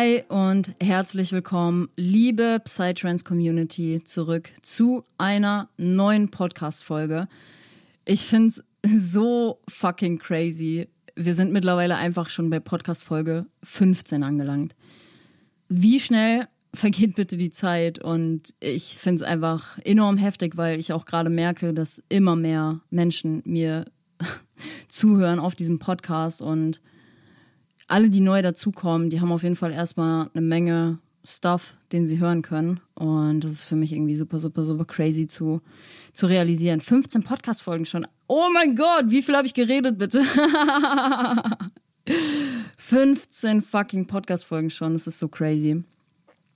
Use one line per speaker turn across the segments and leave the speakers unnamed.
Hi und herzlich willkommen, liebe Psytrance Community, zurück zu einer neuen Podcast-Folge. Ich finde es so fucking crazy. Wir sind mittlerweile einfach schon bei Podcast-Folge 15 angelangt. Wie schnell vergeht bitte die Zeit? Und ich finde es einfach enorm heftig, weil ich auch gerade merke, dass immer mehr Menschen mir zuhören auf diesem Podcast und alle, die neu dazukommen, die haben auf jeden Fall erstmal eine Menge Stuff, den sie hören können. Und das ist für mich irgendwie super, super, super crazy zu, zu realisieren. 15 Podcast-Folgen schon. Oh mein Gott, wie viel habe ich geredet, bitte? 15 fucking Podcast-Folgen schon. Das ist so crazy.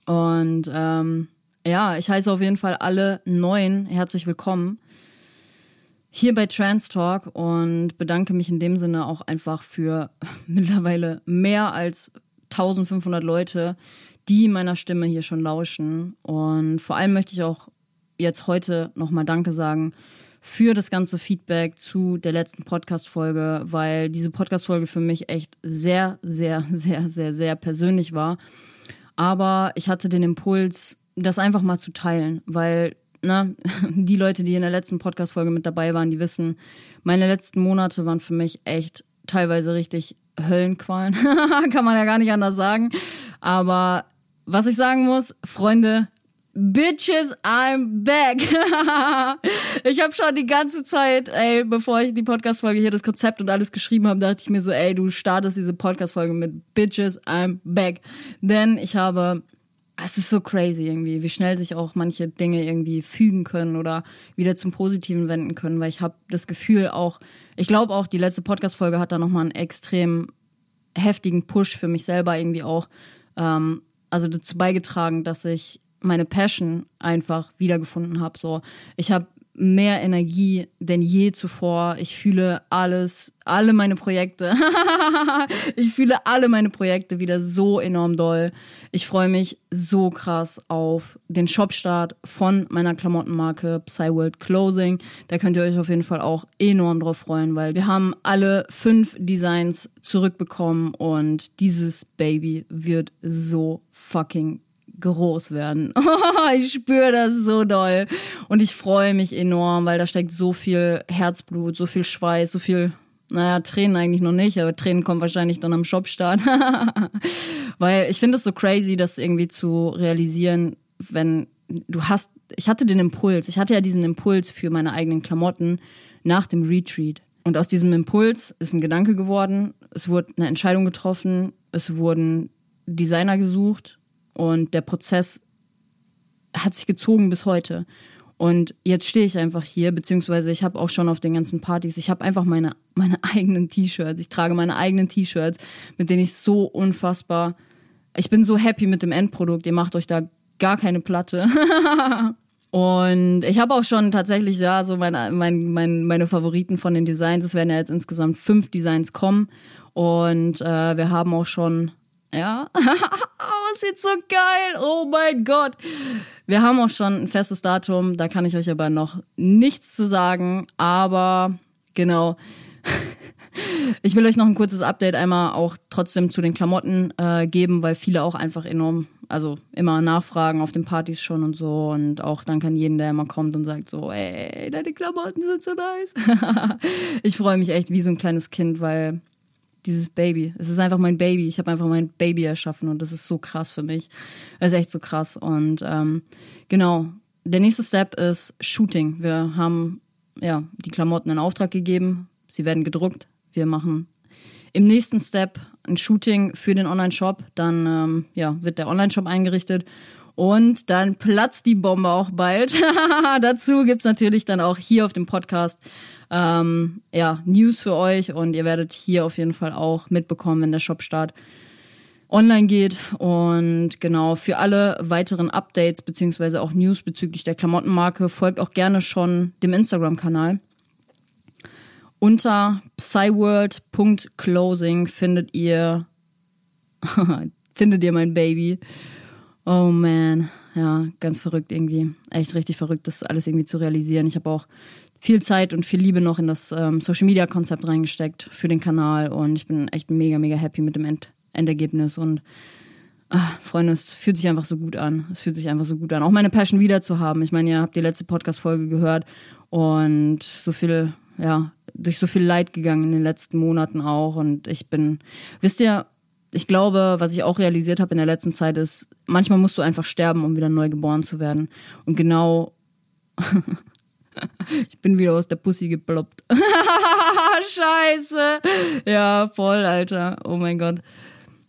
Und ähm, ja, ich heiße auf jeden Fall alle neuen herzlich willkommen hier bei Trans Talk und bedanke mich in dem Sinne auch einfach für mittlerweile mehr als 1500 Leute, die meiner Stimme hier schon lauschen. Und vor allem möchte ich auch jetzt heute nochmal Danke sagen für das ganze Feedback zu der letzten Podcast-Folge, weil diese Podcast-Folge für mich echt sehr, sehr, sehr, sehr, sehr persönlich war. Aber ich hatte den Impuls, das einfach mal zu teilen, weil ne, die Leute, die in der letzten Podcast-Folge mit dabei waren, die wissen, meine letzten Monate waren für mich echt teilweise richtig Höllenqualen. Kann man ja gar nicht anders sagen. Aber was ich sagen muss, Freunde, Bitches, I'm back. ich habe schon die ganze Zeit, ey, bevor ich die Podcast-Folge hier das Konzept und alles geschrieben habe, dachte ich mir so, ey, du startest diese Podcast-Folge mit Bitches, I'm back. Denn ich habe es ist so crazy irgendwie, wie schnell sich auch manche Dinge irgendwie fügen können oder wieder zum Positiven wenden können, weil ich habe das Gefühl auch, ich glaube auch, die letzte Podcast-Folge hat da nochmal einen extrem heftigen Push für mich selber irgendwie auch, ähm, also dazu beigetragen, dass ich meine Passion einfach wiedergefunden habe. So, ich habe mehr Energie denn je zuvor. Ich fühle alles, alle meine Projekte. ich fühle alle meine Projekte wieder so enorm doll. Ich freue mich so krass auf den Shopstart von meiner Klamottenmarke Psyworld Clothing. Da könnt ihr euch auf jeden Fall auch enorm drauf freuen, weil wir haben alle fünf Designs zurückbekommen und dieses Baby wird so fucking groß werden. ich spüre das so doll. Und ich freue mich enorm, weil da steckt so viel Herzblut, so viel Schweiß, so viel, naja, Tränen eigentlich noch nicht, aber Tränen kommen wahrscheinlich dann am Shopstart. weil ich finde es so crazy, das irgendwie zu realisieren, wenn du hast, ich hatte den Impuls, ich hatte ja diesen Impuls für meine eigenen Klamotten nach dem Retreat. Und aus diesem Impuls ist ein Gedanke geworden, es wurde eine Entscheidung getroffen, es wurden Designer gesucht und der Prozess hat sich gezogen bis heute. Und jetzt stehe ich einfach hier, beziehungsweise ich habe auch schon auf den ganzen Partys, ich habe einfach meine, meine eigenen T-Shirts. Ich trage meine eigenen T-Shirts, mit denen ich so unfassbar, ich bin so happy mit dem Endprodukt. Ihr macht euch da gar keine Platte. Und ich habe auch schon tatsächlich, ja, so meine, meine, meine, meine Favoriten von den Designs. Es werden ja jetzt insgesamt fünf Designs kommen. Und äh, wir haben auch schon ja. oh, sieht so geil. Oh mein Gott. Wir haben auch schon ein festes Datum. Da kann ich euch aber noch nichts zu sagen. Aber genau. Ich will euch noch ein kurzes Update einmal auch trotzdem zu den Klamotten äh, geben, weil viele auch einfach enorm, also immer nachfragen auf den Partys schon und so. Und auch danke an jeden, der immer kommt und sagt so, ey, deine Klamotten sind so nice. ich freue mich echt wie so ein kleines Kind, weil dieses Baby. Es ist einfach mein Baby. Ich habe einfach mein Baby erschaffen und das ist so krass für mich. Es ist echt so krass. Und ähm, genau, der nächste Step ist Shooting. Wir haben ja die Klamotten in Auftrag gegeben. Sie werden gedruckt. Wir machen im nächsten Step ein Shooting für den Online-Shop. Dann ähm, ja, wird der Online-Shop eingerichtet. Und dann platzt die Bombe auch bald. Dazu gibt's natürlich dann auch hier auf dem Podcast ähm, ja, News für euch und ihr werdet hier auf jeden Fall auch mitbekommen, wenn der Shopstart online geht. Und genau, für alle weiteren Updates beziehungsweise auch News bezüglich der Klamottenmarke folgt auch gerne schon dem Instagram-Kanal. Unter psyworld.closing findet ihr findet ihr mein Baby. Oh man, ja, ganz verrückt irgendwie. Echt richtig verrückt, das alles irgendwie zu realisieren. Ich habe auch viel Zeit und viel Liebe noch in das ähm, Social Media Konzept reingesteckt für den Kanal und ich bin echt mega, mega happy mit dem End Endergebnis und ach, Freunde, es fühlt sich einfach so gut an. Es fühlt sich einfach so gut an. Auch meine Passion wieder zu haben. Ich meine, ihr habt die letzte Podcast-Folge gehört und so viel, ja, durch so viel Leid gegangen in den letzten Monaten auch und ich bin, wisst ihr, ich glaube, was ich auch realisiert habe in der letzten Zeit ist, manchmal musst du einfach sterben, um wieder neu geboren zu werden. Und genau ich bin wieder aus der Pussy geploppt. Scheiße. Ja, voll, Alter. Oh mein Gott.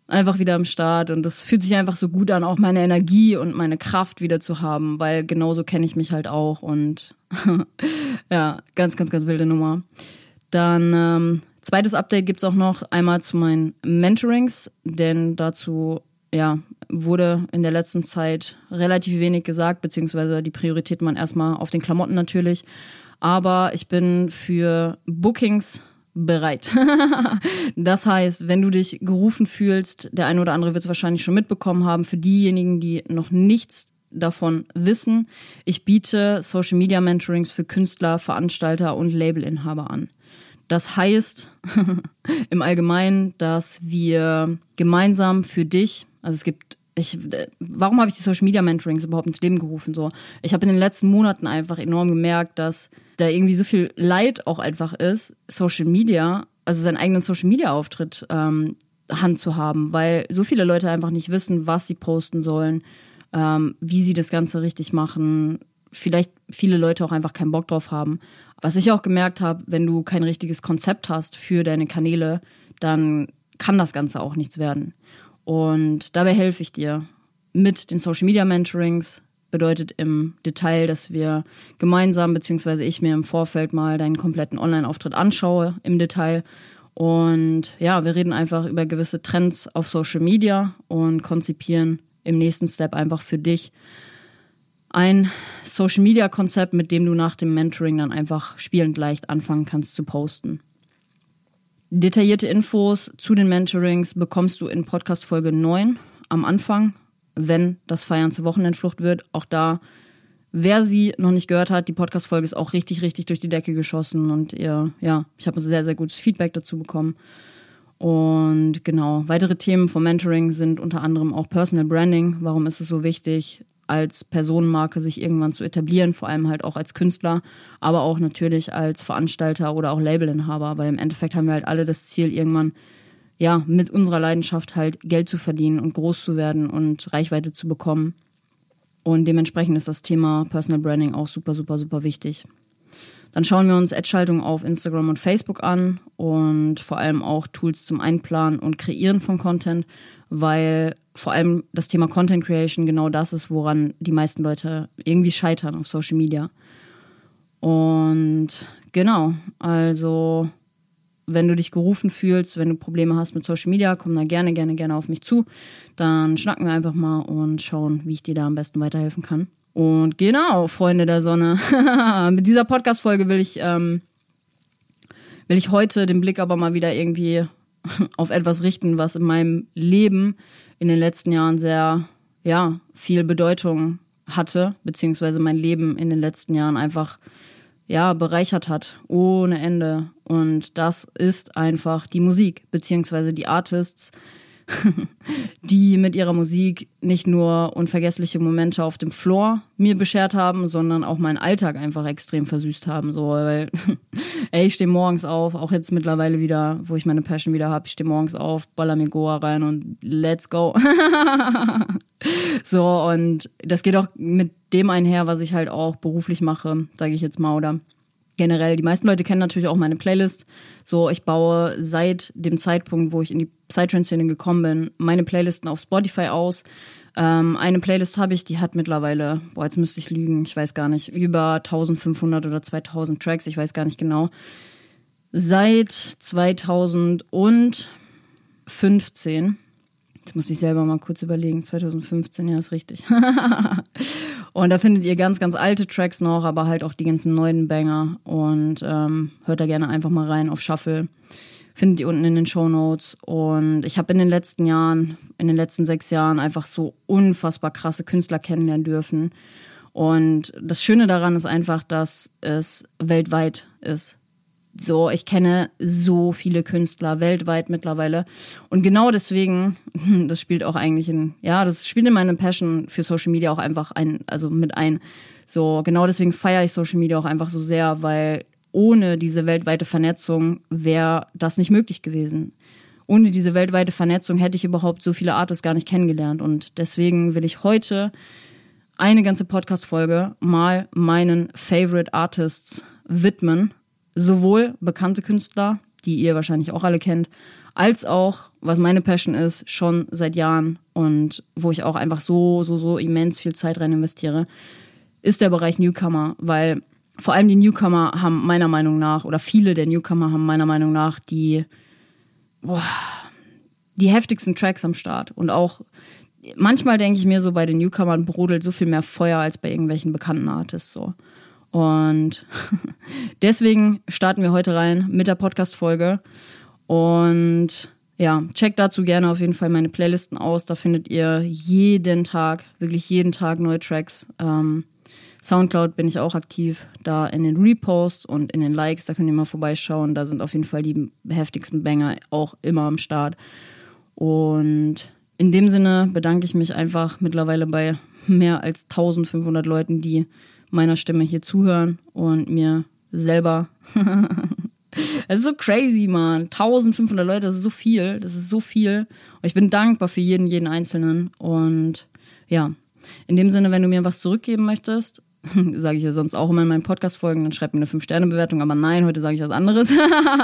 Einfach wieder am Start und das fühlt sich einfach so gut an, auch meine Energie und meine Kraft wieder zu haben, weil genauso kenne ich mich halt auch und ja, ganz, ganz, ganz wilde Nummer. Dann ähm, zweites Update gibt's auch noch einmal zu meinen Mentorings, denn dazu ja, wurde in der letzten Zeit relativ wenig gesagt, beziehungsweise die Priorität waren erstmal auf den Klamotten natürlich. Aber ich bin für Bookings bereit. das heißt, wenn du dich gerufen fühlst, der eine oder andere wird es wahrscheinlich schon mitbekommen haben, für diejenigen, die noch nichts davon wissen, ich biete Social Media Mentorings für Künstler, Veranstalter und Labelinhaber an. Das heißt im Allgemeinen, dass wir gemeinsam für dich also es gibt, ich, warum habe ich die Social Media Mentorings überhaupt ins Leben gerufen? So, ich habe in den letzten Monaten einfach enorm gemerkt, dass da irgendwie so viel Leid auch einfach ist, Social Media, also seinen eigenen Social Media Auftritt ähm, Hand zu haben, weil so viele Leute einfach nicht wissen, was sie posten sollen, ähm, wie sie das Ganze richtig machen. Vielleicht viele Leute auch einfach keinen Bock drauf haben. Was ich auch gemerkt habe, wenn du kein richtiges Konzept hast für deine Kanäle, dann kann das Ganze auch nichts werden. Und dabei helfe ich dir mit den Social Media Mentorings. Bedeutet im Detail, dass wir gemeinsam, beziehungsweise ich mir im Vorfeld mal deinen kompletten Online-Auftritt anschaue im Detail. Und ja, wir reden einfach über gewisse Trends auf Social Media und konzipieren im nächsten Step einfach für dich ein Social Media Konzept, mit dem du nach dem Mentoring dann einfach spielend leicht anfangen kannst zu posten. Detaillierte Infos zu den Mentorings bekommst du in Podcast Folge 9 am Anfang, wenn das Feiern zur Wochenendflucht wird. Auch da, wer sie noch nicht gehört hat, die Podcast Folge ist auch richtig, richtig durch die Decke geschossen und ihr, ja, ich habe sehr, sehr gutes Feedback dazu bekommen. Und genau, weitere Themen vom Mentoring sind unter anderem auch Personal Branding. Warum ist es so wichtig? Als Personenmarke sich irgendwann zu etablieren, vor allem halt auch als Künstler, aber auch natürlich als Veranstalter oder auch Labelinhaber, weil im Endeffekt haben wir halt alle das Ziel, irgendwann ja mit unserer Leidenschaft halt Geld zu verdienen und groß zu werden und Reichweite zu bekommen. Und dementsprechend ist das Thema Personal Branding auch super, super, super wichtig. Dann schauen wir uns Ad-Schaltung auf Instagram und Facebook an und vor allem auch Tools zum Einplanen und Kreieren von Content, weil vor allem das Thema Content Creation genau das ist, woran die meisten Leute irgendwie scheitern auf Social Media. Und genau, also wenn du dich gerufen fühlst, wenn du Probleme hast mit Social Media, komm da gerne, gerne, gerne auf mich zu. Dann schnacken wir einfach mal und schauen, wie ich dir da am besten weiterhelfen kann. Und genau, Freunde der Sonne. mit dieser Podcast-Folge will ich, ähm, will ich heute den Blick aber mal wieder irgendwie auf etwas richten, was in meinem Leben in den letzten Jahren sehr, ja, viel Bedeutung hatte, beziehungsweise mein Leben in den letzten Jahren einfach, ja, bereichert hat, ohne Ende. Und das ist einfach die Musik, beziehungsweise die Artists, die mit ihrer Musik nicht nur unvergessliche Momente auf dem Floor mir beschert haben, sondern auch meinen Alltag einfach extrem versüßt haben. So, weil, ey, ich stehe morgens auf, auch jetzt mittlerweile wieder, wo ich meine Passion wieder habe, ich stehe morgens auf, baller mir Goa rein und let's go. so, und das geht auch mit dem einher, was ich halt auch beruflich mache, sage ich jetzt mal, oder generell, die meisten Leute kennen natürlich auch meine Playlist. So, ich baue seit dem Zeitpunkt, wo ich in die Psytrance-Szene gekommen bin, meine Playlisten auf Spotify aus. Ähm, eine Playlist habe ich, die hat mittlerweile, boah, jetzt müsste ich lügen, ich weiß gar nicht, über 1500 oder 2000 Tracks, ich weiß gar nicht genau. Seit 2015 Jetzt muss ich selber mal kurz überlegen. 2015, ja, ist richtig. und da findet ihr ganz, ganz alte Tracks noch, aber halt auch die ganzen neuen Banger. Und ähm, hört da gerne einfach mal rein auf Shuffle. Findet ihr unten in den Show Notes. Und ich habe in den letzten Jahren, in den letzten sechs Jahren einfach so unfassbar krasse Künstler kennenlernen dürfen. Und das Schöne daran ist einfach, dass es weltweit ist. So, ich kenne so viele Künstler weltweit mittlerweile. Und genau deswegen, das spielt auch eigentlich in, ja, das spielt in meine Passion für Social Media auch einfach ein, also mit ein. So, genau deswegen feiere ich Social Media auch einfach so sehr, weil ohne diese weltweite Vernetzung wäre das nicht möglich gewesen. Ohne diese weltweite Vernetzung hätte ich überhaupt so viele Artists gar nicht kennengelernt. Und deswegen will ich heute eine ganze Podcast-Folge mal meinen Favorite Artists widmen sowohl bekannte Künstler, die ihr wahrscheinlich auch alle kennt, als auch, was meine Passion ist, schon seit Jahren und wo ich auch einfach so, so, so immens viel Zeit rein investiere, ist der Bereich Newcomer, weil vor allem die Newcomer haben meiner Meinung nach, oder viele der Newcomer haben meiner Meinung nach die, boah, die heftigsten Tracks am Start. Und auch manchmal denke ich mir so, bei den Newcomern brodelt so viel mehr Feuer als bei irgendwelchen bekannten Artists so. Und deswegen starten wir heute rein mit der Podcast-Folge. Und ja, checkt dazu gerne auf jeden Fall meine Playlisten aus. Da findet ihr jeden Tag, wirklich jeden Tag neue Tracks. Ähm, Soundcloud bin ich auch aktiv, da in den Reposts und in den Likes, da könnt ihr mal vorbeischauen. Da sind auf jeden Fall die heftigsten Banger auch immer am Start. Und in dem Sinne bedanke ich mich einfach mittlerweile bei mehr als 1500 Leuten, die meiner Stimme hier zuhören und mir selber. Es ist so crazy, man. 1500 Leute, das ist so viel. Das ist so viel. Und ich bin dankbar für jeden, jeden Einzelnen. Und ja, in dem Sinne, wenn du mir was zurückgeben möchtest, sage ich ja sonst auch immer in meinen Podcast-Folgen, dann schreib mir eine 5-Sterne-Bewertung, aber nein, heute sage ich was anderes.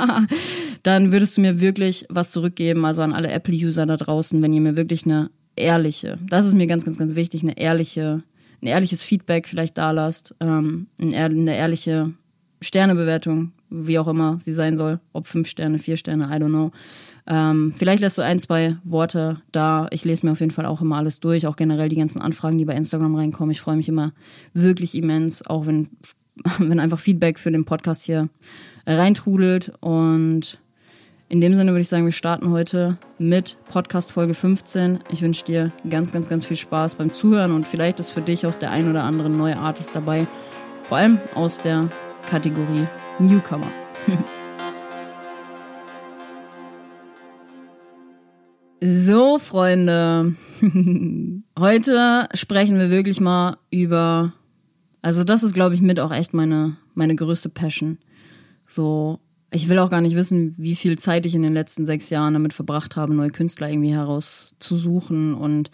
dann würdest du mir wirklich was zurückgeben, also an alle Apple-User da draußen, wenn ihr mir wirklich eine ehrliche, das ist mir ganz, ganz, ganz wichtig, eine ehrliche ein ehrliches Feedback vielleicht da lasst, ähm, eine ehrliche Sternebewertung, wie auch immer sie sein soll, ob fünf Sterne, vier Sterne, I don't know. Ähm, vielleicht lässt du ein, zwei Worte da. Ich lese mir auf jeden Fall auch immer alles durch, auch generell die ganzen Anfragen, die bei Instagram reinkommen. Ich freue mich immer wirklich immens, auch wenn, wenn einfach Feedback für den Podcast hier reintrudelt. Und in dem Sinne würde ich sagen, wir starten heute mit Podcast Folge 15. Ich wünsche dir ganz, ganz, ganz viel Spaß beim Zuhören und vielleicht ist für dich auch der ein oder andere neue Artist dabei. Vor allem aus der Kategorie Newcomer. So, Freunde, heute sprechen wir wirklich mal über, also das ist, glaube ich, mit auch echt meine, meine größte Passion. So ich will auch gar nicht wissen, wie viel Zeit ich in den letzten sechs Jahren damit verbracht habe, neue Künstler irgendwie herauszusuchen und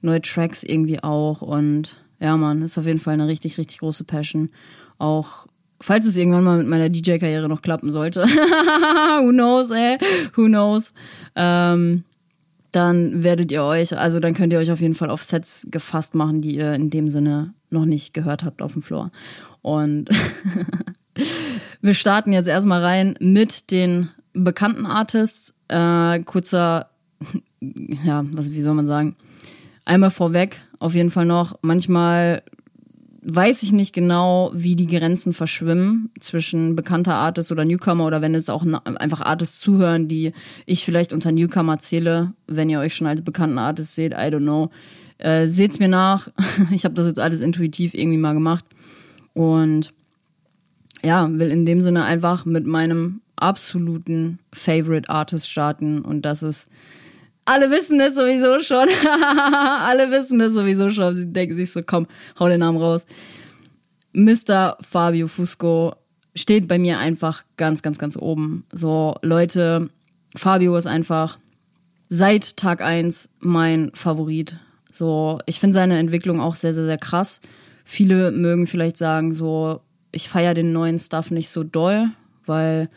neue Tracks irgendwie auch. Und ja, man, ist auf jeden Fall eine richtig, richtig große Passion. Auch falls es irgendwann mal mit meiner DJ-Karriere noch klappen sollte. Who knows, ey? Who knows? Ähm, dann werdet ihr euch, also dann könnt ihr euch auf jeden Fall auf Sets gefasst machen, die ihr in dem Sinne noch nicht gehört habt auf dem Floor. Und Wir starten jetzt erstmal rein mit den bekannten Artists. Äh, kurzer, ja, was, wie soll man sagen? Einmal vorweg, auf jeden Fall noch. Manchmal weiß ich nicht genau, wie die Grenzen verschwimmen zwischen bekannter Artist oder Newcomer oder wenn jetzt auch einfach Artists zuhören, die ich vielleicht unter Newcomer zähle, wenn ihr euch schon als bekannten Artist seht, I don't know. Äh, seht's mir nach. ich habe das jetzt alles intuitiv irgendwie mal gemacht. Und ja, will in dem Sinne einfach mit meinem absoluten Favorite Artist starten und das ist alle wissen es sowieso schon. alle wissen es sowieso schon. Sie denken sich so, komm, hau den Namen raus. Mr. Fabio Fusco steht bei mir einfach ganz, ganz, ganz oben. So, Leute, Fabio ist einfach seit Tag eins mein Favorit. So, ich finde seine Entwicklung auch sehr, sehr, sehr krass. Viele mögen vielleicht sagen, so, ich feiere den neuen Stuff nicht so doll, weil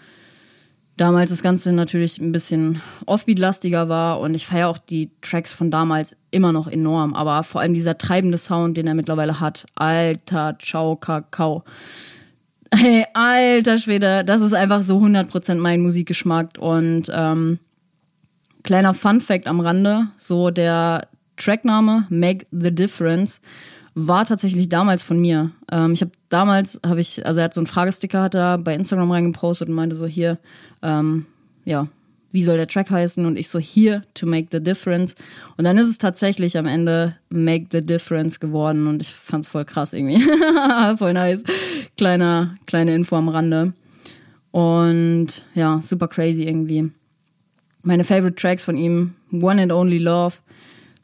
damals das Ganze natürlich ein bisschen Offbeat-lastiger war und ich feiere auch die Tracks von damals immer noch enorm, aber vor allem dieser treibende Sound, den er mittlerweile hat, alter Ciao Kakao. Hey, alter Schwede, das ist einfach so 100% mein Musikgeschmack und ähm, kleiner Fun Fact am Rande, so der Trackname Make the Difference war tatsächlich damals von mir. Ähm, ich habe damals, habe ich, also er hat so einen Fragesticker hat er bei Instagram reingepostet und meinte so hier, ähm, ja, wie soll der Track heißen? Und ich so, here to make the difference. Und dann ist es tatsächlich am Ende make the difference geworden und ich fand's voll krass irgendwie. voll nice. Kleiner, kleine Info am Rande. Und ja, super crazy irgendwie. Meine favorite Tracks von ihm, One and Only Love,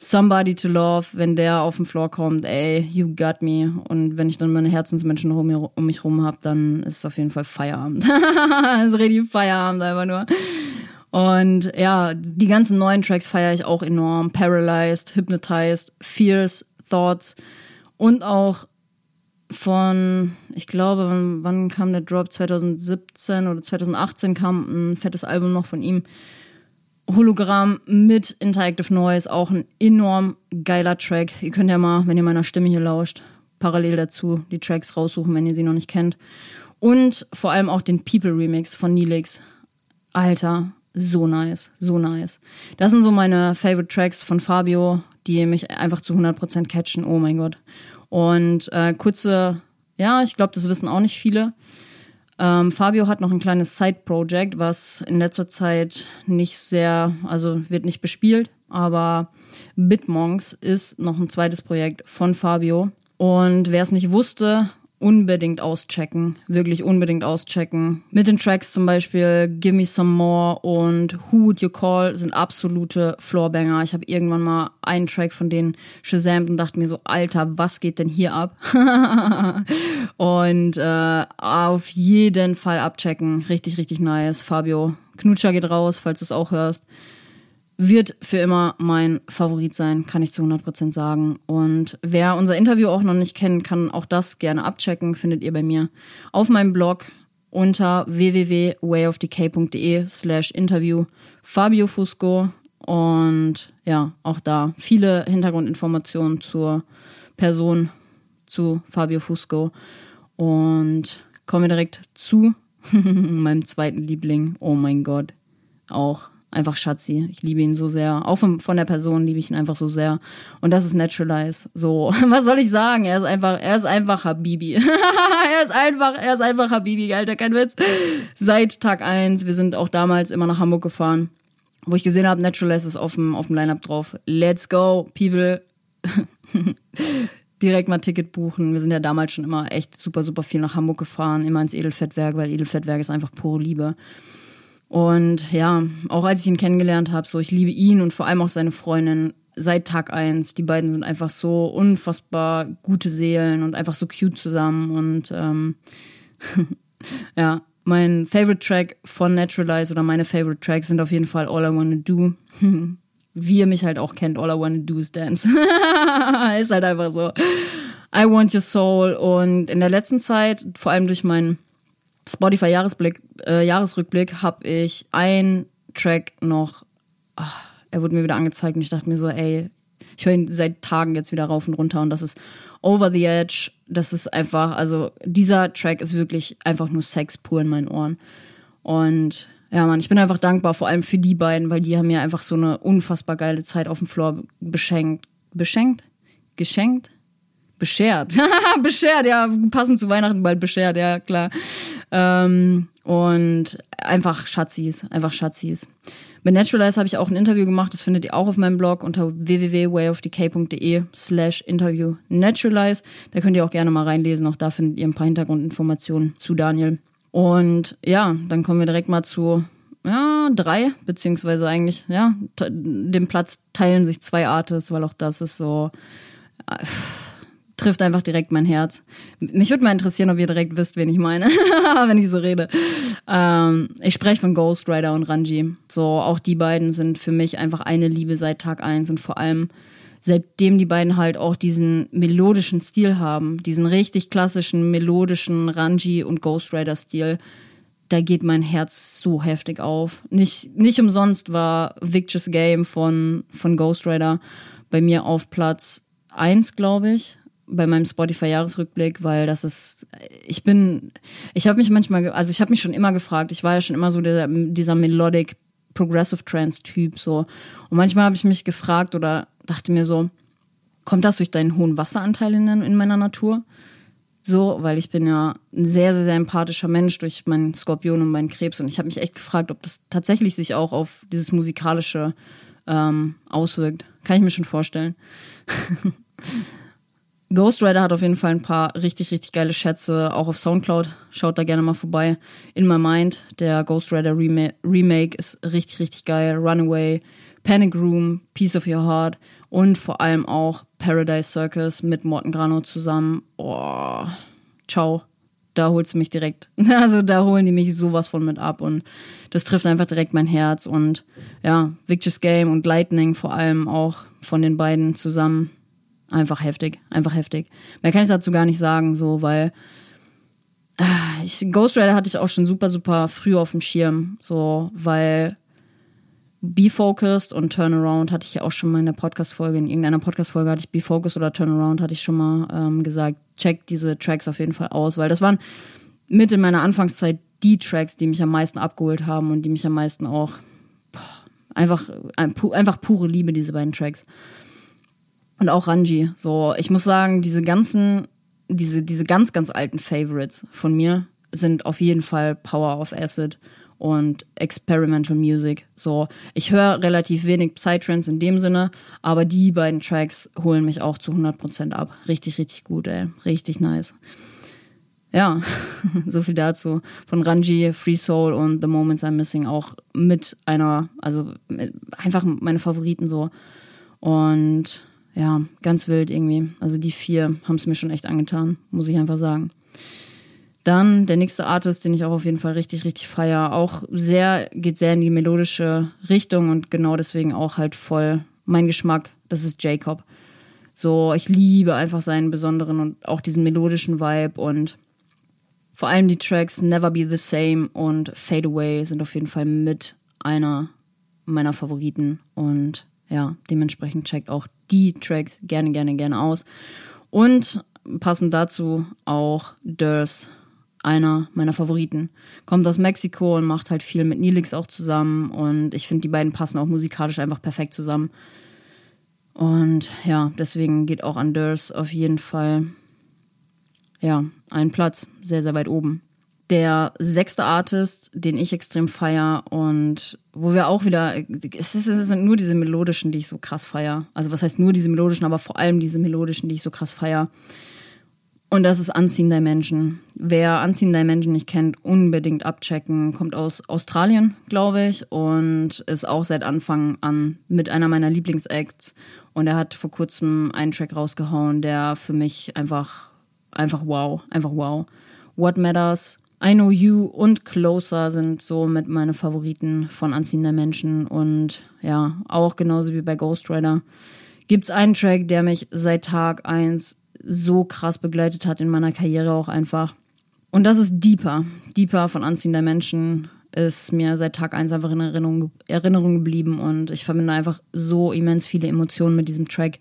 Somebody to Love, wenn der auf den Floor kommt, ey, you got me. Und wenn ich dann meine Herzensmenschen um, um mich rum habe, dann ist es auf jeden Fall Feierabend. ist richtig Feierabend einfach nur. Und ja, die ganzen neuen Tracks feiere ich auch enorm. Paralyzed, Hypnotized, Fierce, Thoughts und auch von, ich glaube, wann, wann kam der Drop? 2017 oder 2018 kam ein fettes Album noch von ihm. Hologramm mit Interactive Noise, auch ein enorm geiler Track. Ihr könnt ja mal, wenn ihr meiner Stimme hier lauscht, parallel dazu die Tracks raussuchen, wenn ihr sie noch nicht kennt. Und vor allem auch den People Remix von Nilix. Alter, so nice, so nice. Das sind so meine Favorite Tracks von Fabio, die mich einfach zu 100% catchen. Oh mein Gott. Und äh, kurze, ja, ich glaube, das wissen auch nicht viele. Ähm, Fabio hat noch ein kleines Side-Project, was in letzter Zeit nicht sehr, also wird nicht bespielt, aber Bitmonks ist noch ein zweites Projekt von Fabio. Und wer es nicht wusste, unbedingt auschecken, wirklich unbedingt auschecken. Mit den Tracks zum Beispiel Give Me Some More und Who Would You Call sind absolute Floorbanger. Ich habe irgendwann mal einen Track von denen shazamt und dachte mir so, Alter, was geht denn hier ab? und äh, auf jeden Fall abchecken. Richtig, richtig nice. Fabio, Knutscher geht raus, falls du es auch hörst wird für immer mein Favorit sein, kann ich zu 100% sagen. Und wer unser Interview auch noch nicht kennt, kann auch das gerne abchecken, findet ihr bei mir auf meinem Blog unter www.wayofdecay.de slash interview Fabio Fusco und ja, auch da viele Hintergrundinformationen zur Person, zu Fabio Fusco und kommen wir direkt zu meinem zweiten Liebling. Oh mein Gott, auch einfach Schatzi. Ich liebe ihn so sehr. Auch von, von der Person liebe ich ihn einfach so sehr. Und das ist Naturalize. So, was soll ich sagen? Er ist einfach, er ist einfach Habibi. er ist einfach, er ist einfach Habibi, Alter, kein Witz. Seit Tag eins. Wir sind auch damals immer nach Hamburg gefahren, wo ich gesehen habe, Naturalize ist auf dem, auf dem Line-Up drauf. Let's go, people. direkt mal Ticket buchen. Wir sind ja damals schon immer echt super, super viel nach Hamburg gefahren, immer ins Edelfettwerk, weil Edelfettwerk ist einfach pure Liebe. Und ja, auch als ich ihn kennengelernt habe, so ich liebe ihn und vor allem auch seine Freundin seit Tag eins. Die beiden sind einfach so unfassbar gute Seelen und einfach so cute zusammen. Und ähm, ja, mein Favorite Track von Naturalize oder meine Favorite Tracks sind auf jeden Fall All I Wanna Do. Wie ihr mich halt auch kennt, All I Wanna Do is Dance. ist halt einfach so. I Want Your Soul. Und in der letzten Zeit, vor allem durch meinen Spotify Jahresblick, äh, Jahresrückblick habe ich einen Track noch, ach, er wurde mir wieder angezeigt und ich dachte mir so, ey, ich höre ihn seit Tagen jetzt wieder rauf und runter und das ist Over the Edge. Das ist einfach, also dieser Track ist wirklich einfach nur Sex pur in meinen Ohren. Und ja, Mann, ich bin einfach dankbar, vor allem für die beiden, weil die haben mir einfach so eine unfassbar geile Zeit auf dem Floor beschenkt. Beschenkt? Geschenkt? Beschert. beschert, ja, passend zu Weihnachten bald beschert, ja, klar. Ähm, und einfach Schatzis, einfach Schatzis. Mit Naturalize habe ich auch ein Interview gemacht, das findet ihr auch auf meinem Blog unter www.wayofdecay.de slash interview Naturalize. Da könnt ihr auch gerne mal reinlesen, auch da findet ihr ein paar Hintergrundinformationen zu Daniel. Und ja, dann kommen wir direkt mal zu ja, drei, beziehungsweise eigentlich, ja, dem Platz teilen sich zwei Artists, weil auch das ist so. Äh, trifft einfach direkt mein Herz. Mich würde mal interessieren, ob ihr direkt wisst, wen ich meine, wenn ich so rede. Ähm, ich spreche von Ghost Rider und Ranji. So, auch die beiden sind für mich einfach eine Liebe seit Tag eins und vor allem seitdem die beiden halt auch diesen melodischen Stil haben, diesen richtig klassischen melodischen Ranji und Ghost Rider Stil, da geht mein Herz so heftig auf. Nicht, nicht umsonst war Victor's Game von, von Ghost Rider bei mir auf Platz eins, glaube ich, bei meinem Spotify-Jahresrückblick, weil das ist, ich bin, ich habe mich manchmal, also ich habe mich schon immer gefragt, ich war ja schon immer so der, dieser Melodic Progressive Trance-Typ so. Und manchmal habe ich mich gefragt oder dachte mir so, kommt das durch deinen hohen Wasseranteil in, in meiner Natur? So, weil ich bin ja ein sehr, sehr, sehr empathischer Mensch durch meinen Skorpion und meinen Krebs. Und ich habe mich echt gefragt, ob das tatsächlich sich auch auf dieses musikalische ähm, auswirkt. Kann ich mir schon vorstellen. Ghost Rider hat auf jeden Fall ein paar richtig, richtig geile Schätze, auch auf Soundcloud. Schaut da gerne mal vorbei. In My Mind, der Ghost Rider Remake, Remake ist richtig, richtig geil. Runaway, Panic Room, Piece of Your Heart und vor allem auch Paradise Circus mit Morten Grano zusammen. Oh, ciao. Da holst du mich direkt. Also da holen die mich sowas von mit ab und das trifft einfach direkt mein Herz und ja, Victor's Game und Lightning vor allem auch von den beiden zusammen Einfach heftig, einfach heftig. Mehr kann ich dazu gar nicht sagen, so, weil äh, ich, Ghost Rider hatte ich auch schon super, super früh auf dem Schirm, so, weil Be Focused und Turnaround hatte ich ja auch schon mal in der Podcast-Folge, in irgendeiner Podcast-Folge hatte ich Be Focused oder Turnaround, hatte ich schon mal ähm, gesagt, check diese Tracks auf jeden Fall aus, weil das waren mit in meiner Anfangszeit die Tracks, die mich am meisten abgeholt haben und die mich am meisten auch boah, einfach, einfach pure Liebe, diese beiden Tracks. Und auch Ranji. So, ich muss sagen, diese ganzen, diese, diese ganz, ganz alten Favorites von mir sind auf jeden Fall Power of Acid und Experimental Music. So, ich höre relativ wenig Psytrance in dem Sinne, aber die beiden Tracks holen mich auch zu 100% ab. Richtig, richtig gut, ey. Richtig nice. Ja, so viel dazu. Von Ranji, Free Soul und The Moments I'm Missing auch mit einer, also einfach meine Favoriten so. Und ja, ganz wild irgendwie. Also die vier haben es mir schon echt angetan, muss ich einfach sagen. Dann der nächste Artist, den ich auch auf jeden Fall richtig, richtig feier. Auch sehr, geht sehr in die melodische Richtung und genau deswegen auch halt voll mein Geschmack. Das ist Jacob. So, ich liebe einfach seinen besonderen und auch diesen melodischen Vibe und vor allem die Tracks Never Be the Same und Fade Away sind auf jeden Fall mit einer meiner Favoriten und ja, dementsprechend checkt auch die Tracks gerne, gerne, gerne aus. Und passend dazu auch Durs, einer meiner Favoriten. Kommt aus Mexiko und macht halt viel mit Nilix auch zusammen. Und ich finde, die beiden passen auch musikalisch einfach perfekt zusammen. Und ja, deswegen geht auch an Durs auf jeden Fall, ja, ein Platz sehr, sehr weit oben der sechste Artist, den ich extrem feier und wo wir auch wieder, es, ist, es sind nur diese melodischen, die ich so krass feier. Also was heißt nur diese melodischen, aber vor allem diese melodischen, die ich so krass feier. Und das ist Unseen Dimension. Wer Unseen Dimension nicht kennt, unbedingt abchecken. Kommt aus Australien, glaube ich, und ist auch seit Anfang an mit einer meiner Lieblingsacts. Und er hat vor kurzem einen Track rausgehauen, der für mich einfach, einfach wow, einfach wow. What Matters I Know You und Closer sind so mit meine Favoriten von Anziehender Menschen. Und ja, auch genauso wie bei Ghost Rider gibt's einen Track, der mich seit Tag eins so krass begleitet hat in meiner Karriere auch einfach. Und das ist Deeper. Deeper von Anziehender Menschen ist mir seit Tag eins einfach in Erinnerung, Erinnerung geblieben und ich verbinde einfach so immens viele Emotionen mit diesem Track,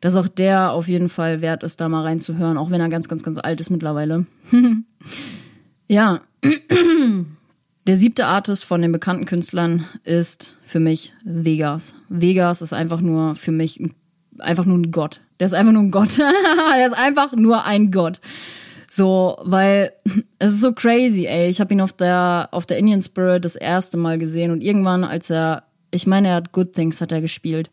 dass auch der auf jeden Fall wert ist, da mal reinzuhören, auch wenn er ganz, ganz, ganz alt ist mittlerweile. Ja, der siebte Artist von den bekannten Künstlern ist für mich Vegas. Vegas ist einfach nur für mich einfach nur ein Gott. Der ist einfach nur ein Gott. der ist einfach nur ein Gott. So, weil es ist so crazy, ey. Ich habe ihn auf der auf der Indian Spirit das erste Mal gesehen und irgendwann, als er, ich meine, er hat Good Things hat er gespielt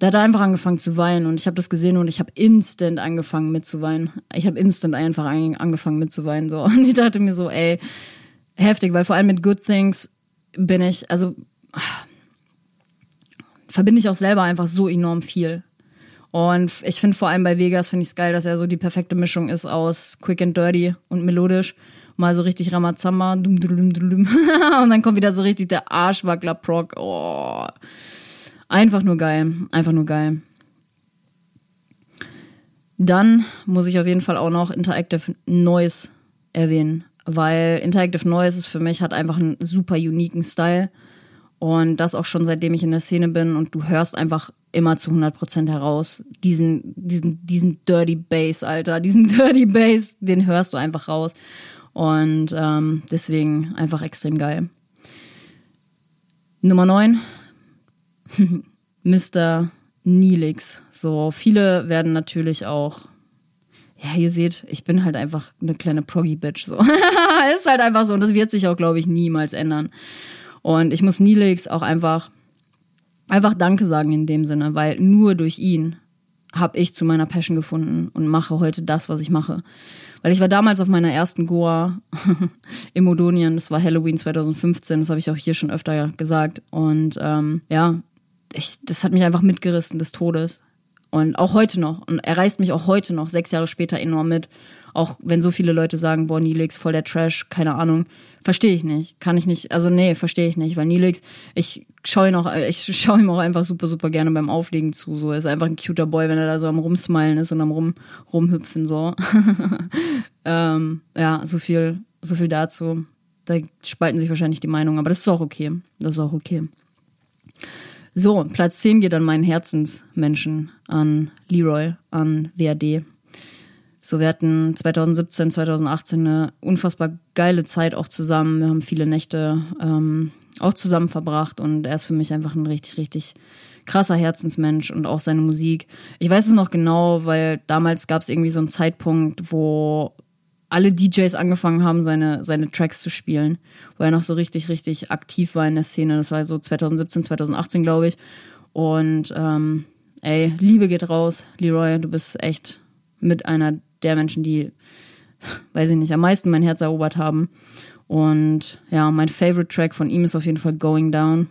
da hat er einfach angefangen zu weinen und ich habe das gesehen und ich habe instant angefangen mitzuweinen. Ich habe instant einfach angefangen mitzuweinen so und ich dachte mir so, ey, heftig, weil vor allem mit Good Things bin ich, also verbinde ich auch selber einfach so enorm viel. Und ich finde vor allem bei Vegas finde ich es geil, dass er so die perfekte Mischung ist aus quick and dirty und melodisch. Mal so richtig Ramazamba, dum, dum, dum, dum. und dann kommt wieder so richtig der Arschwackler Proc. Oh. Einfach nur geil. Einfach nur geil. Dann muss ich auf jeden Fall auch noch Interactive Noise erwähnen. weil Interactive Noise ist für mich, hat einfach einen super uniken Style. Und das auch schon seitdem ich in der Szene bin und du hörst einfach immer zu 100% heraus. Diesen, diesen, diesen Dirty Bass, Alter, diesen Dirty Bass, den hörst du einfach raus. Und ähm, deswegen einfach extrem geil. Nummer 9, Mr. Nilix. So, viele werden natürlich auch ja, ihr seht, ich bin halt einfach eine kleine Proggy-Bitch. So. ist halt einfach so. Und das wird sich auch, glaube ich, niemals ändern. Und ich muss Nilix auch einfach, einfach Danke sagen in dem Sinne, weil nur durch ihn habe ich zu meiner Passion gefunden und mache heute das, was ich mache. Weil ich war damals auf meiner ersten Goa im Odonien, das war Halloween 2015, das habe ich auch hier schon öfter gesagt. Und ähm, ja, ich, das hat mich einfach mitgerissen des Todes. Und auch heute noch. Und er reißt mich auch heute noch, sechs Jahre später, enorm mit. Auch wenn so viele Leute sagen, boah, Nilix, voll der Trash, keine Ahnung. Verstehe ich nicht. Kann ich nicht, also nee, verstehe ich nicht. Weil Nilix, ich schaue ihn auch, ihm auch einfach super, super gerne beim Auflegen zu. So, er ist einfach ein cuter Boy, wenn er da so am Rumsmilen ist und am Rum, Rumhüpfen, so. ähm, ja, so viel, so viel dazu. Da spalten sich wahrscheinlich die Meinungen, aber das ist auch okay. Das ist auch okay. So, Platz 10 geht an meinen Herzensmenschen, an Leroy, an WAD. So, wir hatten 2017, 2018 eine unfassbar geile Zeit auch zusammen. Wir haben viele Nächte ähm, auch zusammen verbracht und er ist für mich einfach ein richtig, richtig krasser Herzensmensch und auch seine Musik. Ich weiß es noch genau, weil damals gab es irgendwie so einen Zeitpunkt, wo alle DJs angefangen haben, seine, seine Tracks zu spielen, wo er noch so richtig, richtig aktiv war in der Szene. Das war so 2017, 2018, glaube ich. Und ähm, ey, Liebe geht raus, Leroy, du bist echt mit einer der Menschen, die, weiß ich nicht, am meisten mein Herz erobert haben. Und ja, mein Favorite Track von ihm ist auf jeden Fall Going Down.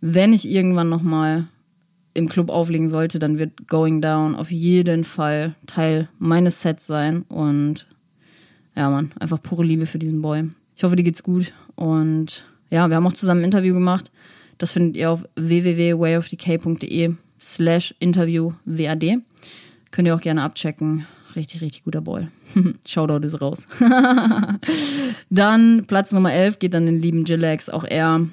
Wenn ich irgendwann nochmal im Club auflegen sollte, dann wird Going Down auf jeden Fall Teil meines Sets sein. Und ja, Mann, einfach pure Liebe für diesen Boy. Ich hoffe, dir geht's gut. Und ja, wir haben auch zusammen ein Interview gemacht. Das findet ihr auf www.wayofdk.de slash interview WAD. Könnt ihr auch gerne abchecken. Richtig, richtig guter Boy. Shoutout ist raus. dann Platz Nummer 11 geht dann den lieben Jillax. Auch er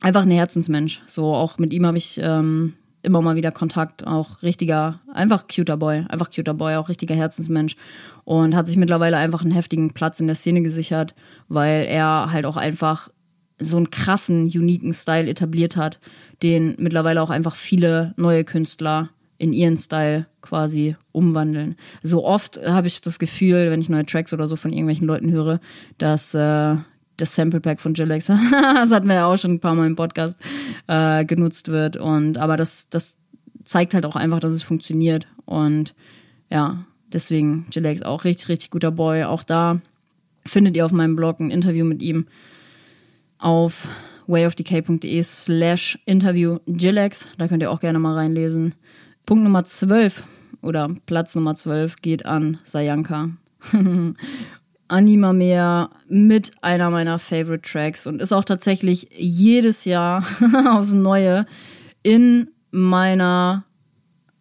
einfach ein Herzensmensch. So, auch mit ihm habe ich ähm, immer mal wieder Kontakt. Auch richtiger, einfach cuter Boy. Einfach cuter Boy, auch richtiger Herzensmensch und hat sich mittlerweile einfach einen heftigen Platz in der Szene gesichert, weil er halt auch einfach so einen krassen, uniken Style etabliert hat, den mittlerweile auch einfach viele neue Künstler in ihren Style quasi umwandeln. So oft habe ich das Gefühl, wenn ich neue Tracks oder so von irgendwelchen Leuten höre, dass äh, das Sample Pack von Jilex, das hatten wir ja auch schon ein paar Mal im Podcast, äh, genutzt wird. Und aber das, das zeigt halt auch einfach, dass es funktioniert. Und ja, Deswegen Jilex auch richtig, richtig guter Boy. Auch da findet ihr auf meinem Blog ein Interview mit ihm auf wayofdk.de slash interview Jilex. Da könnt ihr auch gerne mal reinlesen. Punkt Nummer 12 oder Platz Nummer 12 geht an Sayanka. Anima mehr mit einer meiner Favorite Tracks und ist auch tatsächlich jedes Jahr aufs Neue in meiner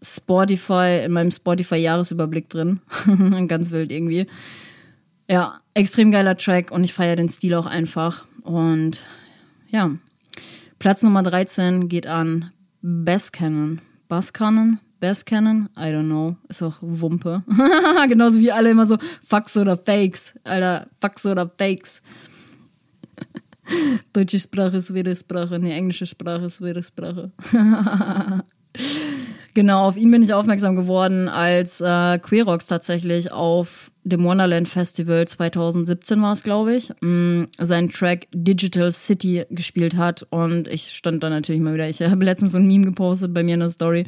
Spotify, in meinem Spotify-Jahresüberblick drin. Ganz wild irgendwie. Ja, extrem geiler Track und ich feiere den Stil auch einfach. Und ja, Platz Nummer 13 geht an Bass Cannon. Bass Cannon? Bass Cannon? I don't know. Ist auch Wumpe. Genauso wie alle immer so Fax oder Fakes. Alter, Fax oder Fakes. Deutsche Sprache ist wieder Sprache. Nee, englische Sprache ist wieder Sprache. Genau, auf ihn bin ich aufmerksam geworden, als äh, Queerox tatsächlich auf dem Wonderland Festival 2017 war es, glaube ich, mm, seinen Track Digital City gespielt hat. Und ich stand da natürlich mal wieder. Ich habe letztens so ein Meme gepostet bei mir in der Story,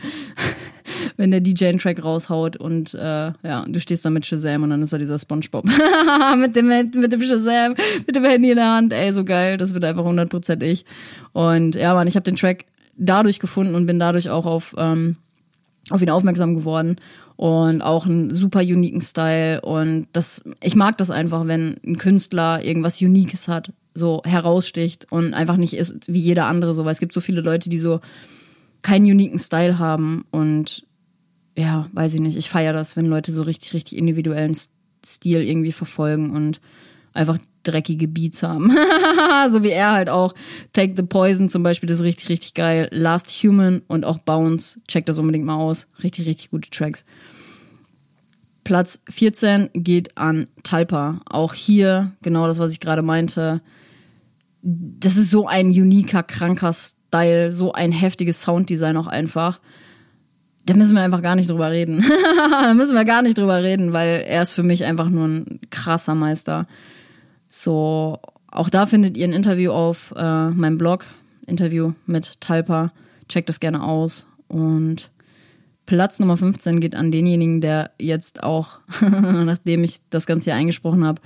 wenn der DJ einen Track raushaut und äh, ja, du stehst da mit Shazam und dann ist da dieser Spongebob mit dem mit dem Shazam, mit dem Handy in der Hand. Ey, so geil, das wird einfach 100% ich. Und ja, man, ich habe den Track dadurch gefunden und bin dadurch auch auf ähm, auf ihn aufmerksam geworden und auch einen super uniken Style. Und das ich mag das einfach, wenn ein Künstler irgendwas Unikes hat, so heraussticht und einfach nicht ist wie jeder andere so, weil es gibt so viele Leute, die so keinen uniken Style haben. Und ja, weiß ich nicht, ich feiere das, wenn Leute so richtig richtig individuellen Stil irgendwie verfolgen. Und einfach dreckige Beats haben. so wie er halt auch. Take the Poison zum Beispiel, das ist richtig, richtig geil. Last Human und auch Bounce, checkt das unbedingt mal aus. Richtig, richtig gute Tracks. Platz 14 geht an Talpa. Auch hier genau das, was ich gerade meinte. Das ist so ein uniker, kranker Style, so ein heftiges Sounddesign auch einfach. Da müssen wir einfach gar nicht drüber reden. da müssen wir gar nicht drüber reden, weil er ist für mich einfach nur ein krasser Meister. So, auch da findet ihr ein Interview auf äh, meinem Blog, Interview mit Talpa. Checkt das gerne aus. Und Platz Nummer 15 geht an denjenigen, der jetzt auch, nachdem ich das Ganze hier eingesprochen habe,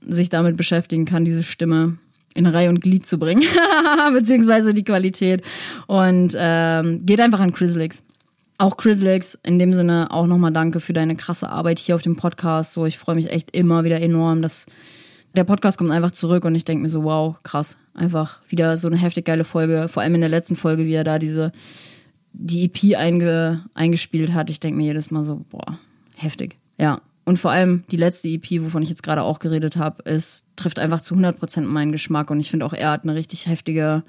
sich damit beschäftigen kann, diese Stimme in Reihe und Glied zu bringen, beziehungsweise die Qualität. Und ähm, geht einfach an Chrislix. Auch Chrislix, in dem Sinne auch nochmal danke für deine krasse Arbeit hier auf dem Podcast. So, ich freue mich echt immer wieder enorm, dass der Podcast kommt einfach zurück und ich denke mir so, wow, krass. Einfach wieder so eine heftig geile Folge. Vor allem in der letzten Folge, wie er da diese die EP einge, eingespielt hat, ich denke mir jedes Mal so, boah, heftig. Ja. Und vor allem die letzte EP, wovon ich jetzt gerade auch geredet habe, es trifft einfach zu 100% meinen Geschmack. Und ich finde auch, er hat eine richtig heftige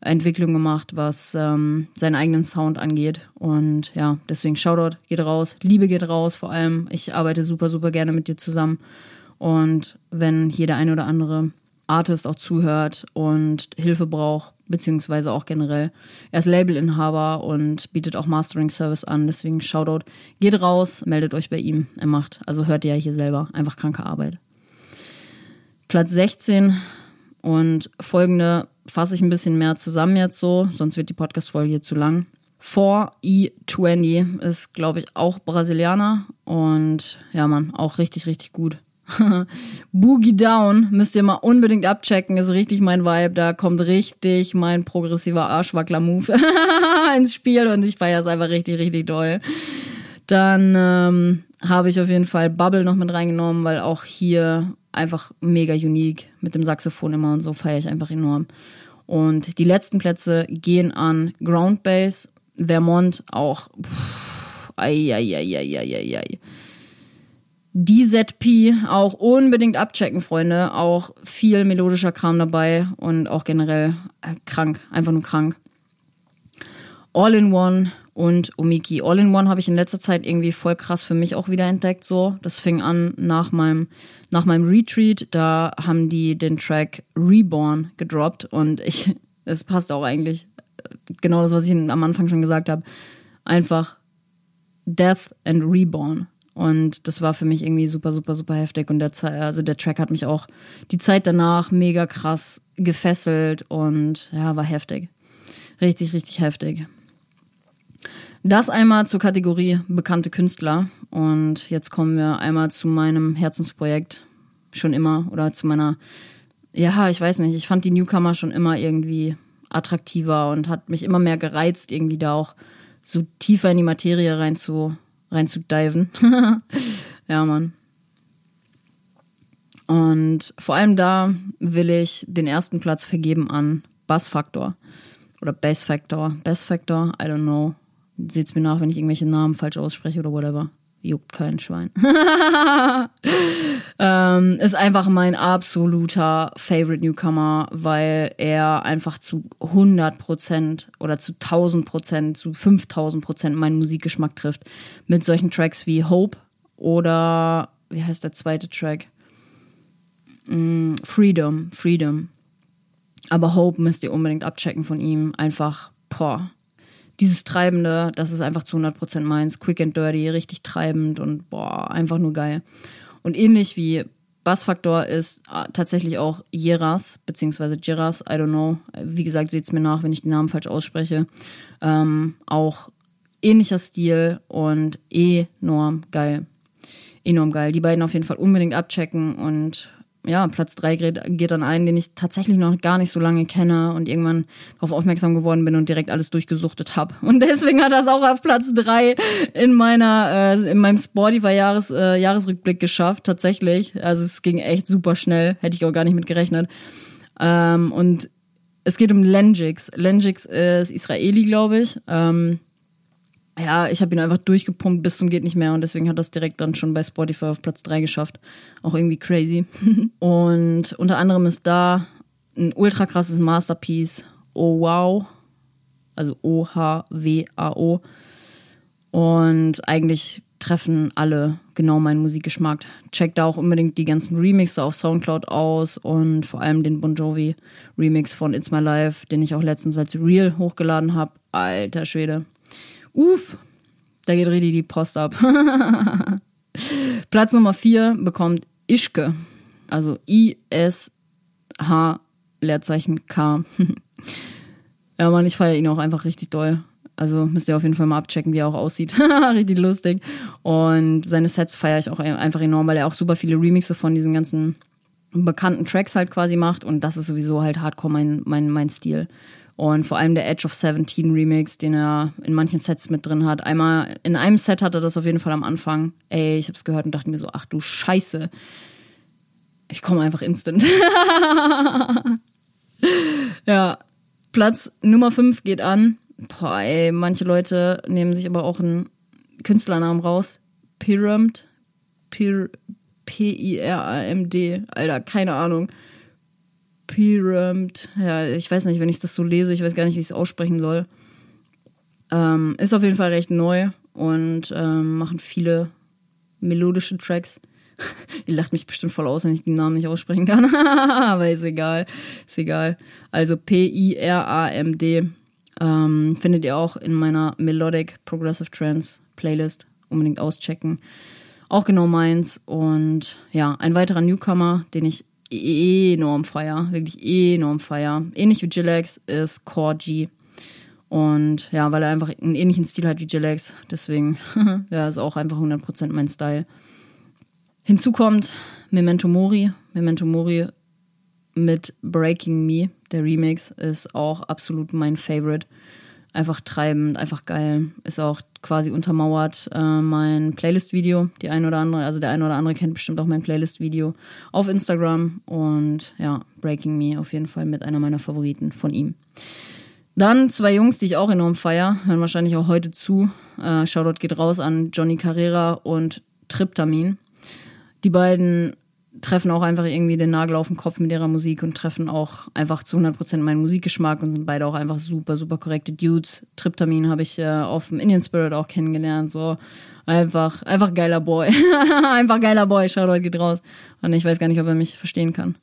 Entwicklung gemacht, was ähm, seinen eigenen Sound angeht. Und ja, deswegen Shoutout geht raus. Liebe geht raus vor allem. Ich arbeite super, super gerne mit dir zusammen. Und wenn hier der eine oder andere Artist auch zuhört und Hilfe braucht, beziehungsweise auch generell. Er ist Labelinhaber und bietet auch Mastering Service an, deswegen Shoutout. Geht raus, meldet euch bei ihm. Er macht, also hört ihr ja hier selber, einfach kranke Arbeit. Platz 16 und folgende fasse ich ein bisschen mehr zusammen jetzt so, sonst wird die Podcast-Folge hier zu lang. 4E20 ist, glaube ich, auch Brasilianer und ja, man, auch richtig, richtig gut. Boogie Down müsst ihr mal unbedingt abchecken, ist richtig mein Vibe. Da kommt richtig mein progressiver Arschwackler-Move ins Spiel und ich feiere es einfach richtig, richtig doll. Dann ähm, habe ich auf jeden Fall Bubble noch mit reingenommen, weil auch hier einfach mega unique mit dem Saxophon immer und so feiere ich einfach enorm. Und die letzten Plätze gehen an Ground Bass, Vermont auch. Pff, ai, ai, ai, ai, ai, ai. DZP auch unbedingt abchecken, Freunde. Auch viel melodischer Kram dabei und auch generell äh, krank, einfach nur krank. All-in-One und Omiki. All-in-One habe ich in letzter Zeit irgendwie voll krass für mich auch wieder entdeckt. So, das fing an nach meinem nach meinem Retreat. Da haben die den Track Reborn gedroppt und ich, es passt auch eigentlich genau das, was ich am Anfang schon gesagt habe. Einfach Death and Reborn. Und das war für mich irgendwie super, super, super heftig. Und der, also der Track hat mich auch die Zeit danach mega krass gefesselt und ja, war heftig. Richtig, richtig heftig. Das einmal zur Kategorie bekannte Künstler. Und jetzt kommen wir einmal zu meinem Herzensprojekt. Schon immer. Oder zu meiner, ja, ich weiß nicht. Ich fand die Newcomer schon immer irgendwie attraktiver und hat mich immer mehr gereizt, irgendwie da auch so tiefer in die Materie rein zu, reinzudiven. ja, Mann. Und vor allem da will ich den ersten Platz vergeben an Bass Factor oder Bass Factor. Bass Factor, I don't know. Seht's mir nach, wenn ich irgendwelche Namen falsch ausspreche oder whatever juckt kein Schwein. ähm, ist einfach mein absoluter Favorite Newcomer, weil er einfach zu 100% oder zu 1000%, zu 5000% meinen Musikgeschmack trifft. Mit solchen Tracks wie Hope oder, wie heißt der zweite Track? Mm, Freedom, Freedom. Aber Hope müsst ihr unbedingt abchecken von ihm. Einfach, boah, dieses Treibende, das ist einfach zu 100% meins. Quick and dirty, richtig treibend und boah, einfach nur geil. Und ähnlich wie Bassfaktor ist äh, tatsächlich auch Jeras, beziehungsweise Jeras, I don't know. Wie gesagt, seht's mir nach, wenn ich den Namen falsch ausspreche. Ähm, auch ähnlicher Stil und enorm geil. Enorm geil. Die beiden auf jeden Fall unbedingt abchecken und ja, Platz 3 geht, geht dann einen, den ich tatsächlich noch gar nicht so lange kenne und irgendwann darauf aufmerksam geworden bin und direkt alles durchgesuchtet habe. Und deswegen hat das auch auf Platz 3 in meiner, äh, in meinem Spotify-Jahres, äh, geschafft, tatsächlich. Also es ging echt super schnell, hätte ich auch gar nicht mit gerechnet. Ähm, und es geht um Lenjix. Lenjix ist Israeli, glaube ich. Ähm, ja, ich habe ihn einfach durchgepumpt bis zum geht nicht mehr und deswegen hat das direkt dann schon bei Spotify auf Platz 3 geschafft. Auch irgendwie crazy. und unter anderem ist da ein ultra krasses Masterpiece. Oh wow. Also O-H-W-A-O. Und eigentlich treffen alle genau meinen Musikgeschmack. Checkt da auch unbedingt die ganzen Remixe auf Soundcloud aus und vor allem den Bon Jovi Remix von It's My Life, den ich auch letztens als Real hochgeladen habe. Alter Schwede. Uff, da geht richtig die Post ab. Platz Nummer 4 bekommt Ischke. Also I-S-H Leerzeichen K. ja, Mann, ich feiere ihn auch einfach richtig doll. Also müsst ihr auf jeden Fall mal abchecken, wie er auch aussieht. richtig lustig. Und seine Sets feiere ich auch einfach enorm, weil er auch super viele Remixe von diesen ganzen bekannten Tracks halt quasi macht. Und das ist sowieso halt hardcore mein, mein, mein Stil. Und vor allem der Edge of 17 Remix, den er in manchen Sets mit drin hat. Einmal, in einem Set hat er das auf jeden Fall am Anfang. Ey, ich hab's gehört und dachte mir so, ach du Scheiße. Ich komme einfach instant. ja. Platz Nummer 5 geht an. Boah, ey, manche Leute nehmen sich aber auch einen Künstlernamen raus. Pyramid. P-I-R-A-M-D. Alter, keine Ahnung. Pyramid. Ja, ich weiß nicht, wenn ich das so lese, ich weiß gar nicht, wie ich es aussprechen soll. Ähm, ist auf jeden Fall recht neu und ähm, machen viele melodische Tracks. Ihr lacht mich bestimmt voll aus, wenn ich den Namen nicht aussprechen kann. Aber ist egal. Ist egal. Also P-I-R-A-M-D. Ähm, findet ihr auch in meiner Melodic Progressive Trance Playlist. Unbedingt auschecken. Auch genau meins. Und ja, ein weiterer Newcomer, den ich enorm feier, wirklich enorm feier. Ähnlich wie Jilex ist Core G. Und ja, weil er einfach einen ähnlichen Stil hat wie Jilex. Deswegen, ja, ist auch einfach 100% mein Style. Hinzu kommt Memento Mori. Memento Mori mit Breaking Me. Der Remix ist auch absolut mein Favorite einfach treibend, einfach geil. Ist auch quasi untermauert äh, mein Playlist-Video. Die eine oder andere, also der eine oder andere kennt bestimmt auch mein Playlist-Video auf Instagram. Und ja, Breaking Me auf jeden Fall mit einer meiner Favoriten von ihm. Dann zwei Jungs, die ich auch enorm feier, hören wahrscheinlich auch heute zu. Äh, Shoutout geht raus an Johnny Carrera und Triptamin. Die beiden treffen auch einfach irgendwie den Nagel auf den Kopf mit ihrer Musik und treffen auch einfach zu 100% meinen Musikgeschmack und sind beide auch einfach super, super korrekte Dudes. Triptamin habe ich äh, auf dem Indian Spirit auch kennengelernt, so einfach, einfach geiler Boy. einfach geiler Boy, Shoutout geht raus. Und ich weiß gar nicht, ob er mich verstehen kann.